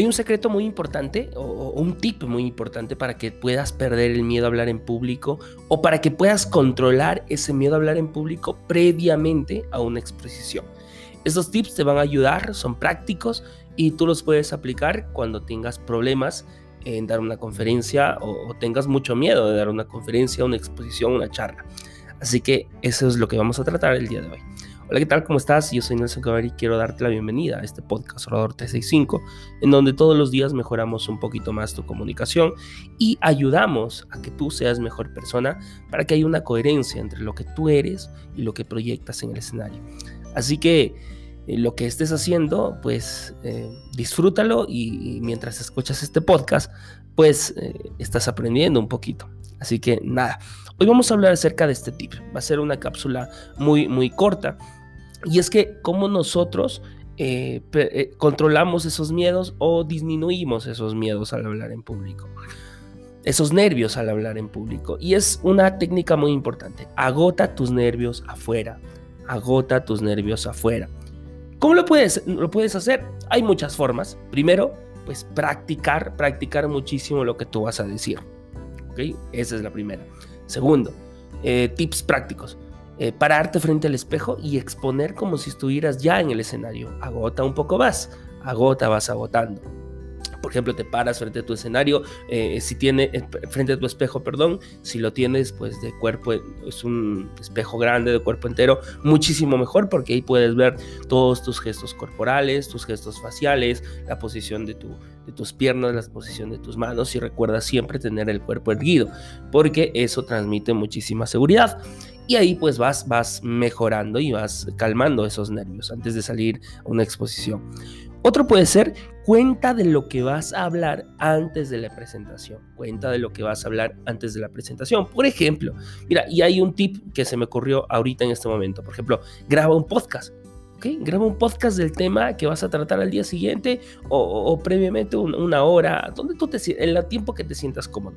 Hay un secreto muy importante o, un tip muy importante para que puedas perder el miedo a hablar en público o para que puedas controlar ese miedo a hablar en público previamente a una exposición. Estos tips te van a ayudar, son prácticos y tú los puedes aplicar cuando tengas problemas en dar una conferencia o, tengas mucho miedo de dar una conferencia, una exposición, una charla. Así que eso es lo que vamos a tratar el día de hoy. Hola, ¿qué tal? ¿Cómo estás? Yo soy Nelson Cavalli y quiero darte la bienvenida a este podcast Orador T65, en donde todos los días mejoramos un poquito más tu comunicación y ayudamos a que tú seas mejor persona para que haya una coherencia entre lo que tú eres y lo que proyectas en el escenario. Así que eh, lo que estés haciendo, pues eh, disfrútalo y, mientras escuchas este podcast, pues eh, estás aprendiendo un poquito. Así que nada, hoy vamos a hablar acerca de este tip. Va a ser una cápsula muy, muy corta y es que cómo nosotros eh, eh, controlamos esos miedos o disminuimos esos miedos al hablar en público. Esos nervios al hablar en público. Y es una técnica muy importante. Agota tus nervios afuera. Agota tus nervios afuera. ¿Cómo lo puedes, lo puedes hacer? Hay muchas formas. Primero, pues practicar, practicar muchísimo lo que tú vas a decir. ¿Ok? Esa es la primera. Segundo, eh, tips prácticos. Eh, pararte frente al espejo y exponer como si estuvieras ya en el escenario. Agota un poco más, agota, vas agotando. Por ejemplo, te paras frente a tu escenario, eh, si tiene, eh, frente a tu espejo, perdón, si lo tienes pues de cuerpo, es un espejo grande de cuerpo entero, muchísimo mejor porque ahí puedes ver todos tus gestos corporales, tus gestos faciales, la posición de, tu, de tus piernas, la posición de tus manos y recuerda siempre tener el cuerpo erguido porque eso transmite muchísima seguridad. Y ahí pues vas, vas mejorando y vas calmando esos nervios antes de salir a una exposición. Otro puede ser cuenta de lo que vas a hablar antes de la presentación. Cuenta de lo que vas a hablar antes de la presentación. Por ejemplo, mira, y hay un tip que se me ocurrió ahorita en este momento. Por ejemplo, graba un podcast. ¿ok? Graba un podcast del tema que vas a tratar al día siguiente o, previamente una hora, donde tú te en el tiempo que te sientas cómodo.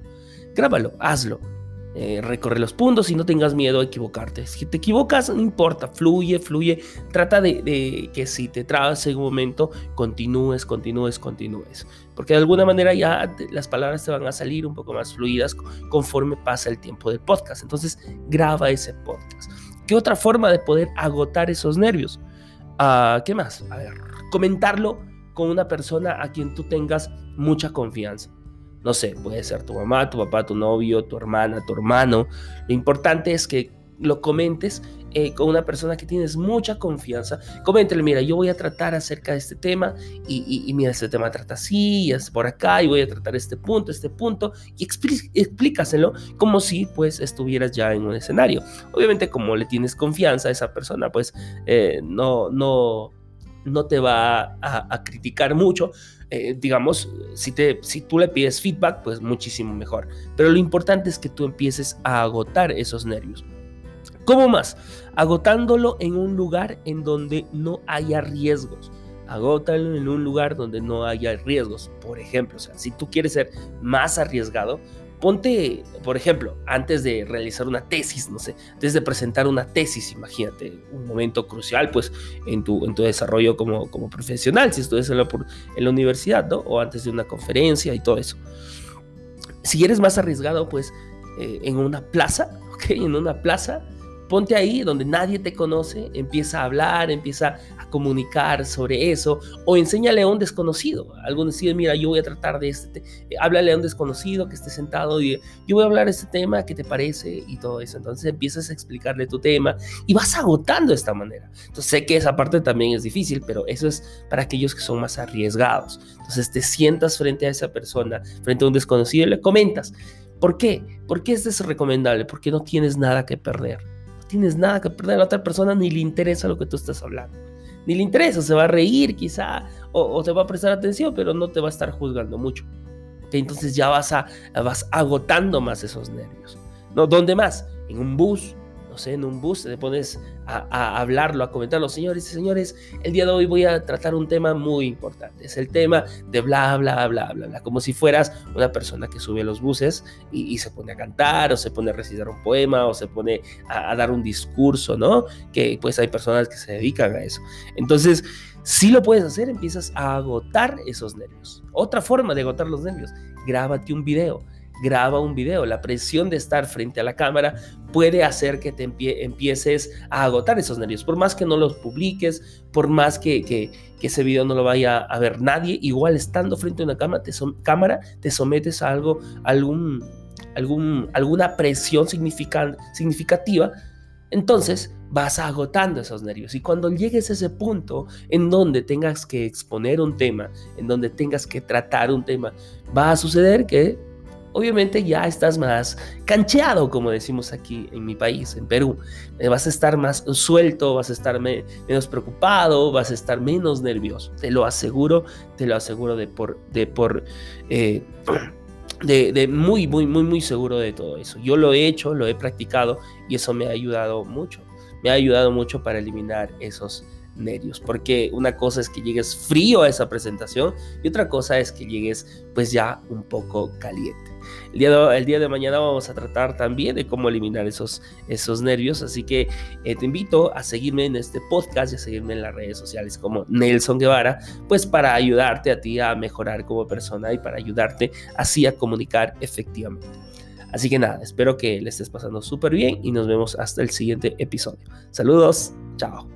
Grábalo, hazlo. Eh, recorre los puntos y no tengas miedo a equivocarte. Si te equivocas, no importa, fluye, fluye. Trata de, que si te trabas en un momento, continúes, continúes, continúes. Porque de alguna manera ya las palabras te van a salir un poco más fluidas conforme pasa el tiempo del podcast. Entonces, graba ese podcast. ¿Qué otra forma de poder agotar esos nervios? Ah, ¿Qué más? A ver, comentarlo con una persona a quien tú tengas mucha confianza. No sé, puede ser tu mamá, tu papá, tu novio, tu hermana, tu hermano. Lo importante es que lo comentes eh, con una persona que tienes mucha confianza. Coméntale, mira, yo voy a tratar acerca de este tema y, mira, este tema trata así y es por acá y voy a tratar este punto, este punto y explícaselo como si pues estuvieras ya en un escenario. Obviamente como le tienes confianza a esa persona, pues eh, no, no, no te va a criticar mucho, eh, digamos, si, te, si tú le pides feedback, pues muchísimo mejor. Pero lo importante es que tú empieces a agotar esos nervios. ¿Cómo más? Agotándolo en un lugar en donde no haya riesgos. Agótalo en un lugar donde no haya riesgos. Por ejemplo, si tú quieres ser más arriesgado, ponte, por ejemplo, antes de realizar una tesis, no sé, antes de presentar una tesis, imagínate, un momento crucial, pues, en tu, en tu desarrollo como, como profesional, si estudias en la, en la universidad, ¿no? O antes de una conferencia y todo eso. Si eres más arriesgado, pues, eh, en una plaza, ¿ok? En una plaza, ponte ahí donde nadie te conoce, empieza a hablar, empieza a comunicar sobre eso, o enséñale a un desconocido. Algún decide, mira, yo voy a tratar de este, eh, háblale a un desconocido que esté sentado y yo voy a hablar de este tema, ¿qué te parece? Y todo eso. Entonces empiezas a explicarle tu tema y vas agotando de esta manera. Entonces sé que esa parte también es difícil, pero eso es para aquellos que son más arriesgados. Entonces te sientas frente a esa persona, frente a un desconocido y le comentas. ¿Por qué? ¿Por qué esto es recomendable? Porque no tienes nada que perder tienes nada que perder. A la otra persona ni le interesa lo que tú estás hablando. Ni le interesa, se va a reír quizá o, te va a prestar atención, pero no te va a estar juzgando mucho. Entonces ya vas, a, vas agotando más esos nervios. ¿no? ¿Dónde más? En un bus, no sé, en un bus, te pones a, hablarlo, a comentarlo, señores y señores, el día de hoy voy a tratar un tema muy importante, es el tema de bla, bla, bla, bla, bla, como si fueras una persona que sube a los buses y, se pone a cantar o se pone a recitar un poema o se pone a, a dar un discurso, ¿no? Que pues hay personas que se dedican a eso. Entonces, si lo puedes hacer, empiezas a agotar esos nervios. Otra forma de agotar los nervios, grábate un video graba un video. La presión de estar frente a la cámara puede hacer que te empieces a agotar esos nervios. Por más que no los publiques, por más que, ese video no lo vaya a ver nadie, igual estando frente a una cámara te, cámara, te sometes a algo, algún, algún, alguna presión significativa. Entonces vas agotando esos nervios. Y cuando llegues a ese punto en donde tengas que exponer un tema, en donde tengas que tratar un tema, va a suceder que obviamente ya estás más cancheado, como decimos aquí en mi país, en Perú. Eh, vas a estar más suelto, vas a estar menos preocupado, vas a estar menos nervioso. Te lo aseguro, te lo aseguro de por, de por, eh, de, de, muy, muy, muy, muy seguro de todo eso. Yo lo he hecho, lo he practicado y eso me ha ayudado mucho. Me ha ayudado mucho para eliminar esos nervios, porque una cosa es que llegues frío a esa presentación y otra cosa es que llegues pues ya un poco caliente. El día de, el día de mañana vamos a tratar también de cómo eliminar esos, esos nervios, así que eh, te invito a seguirme en este podcast y a seguirme en las redes sociales como Nelson Guevara, pues para ayudarte a ti a mejorar como persona y para ayudarte así a comunicar efectivamente. Así que nada, espero que le estés pasando súper bien y nos vemos hasta el siguiente episodio. Saludos, chao.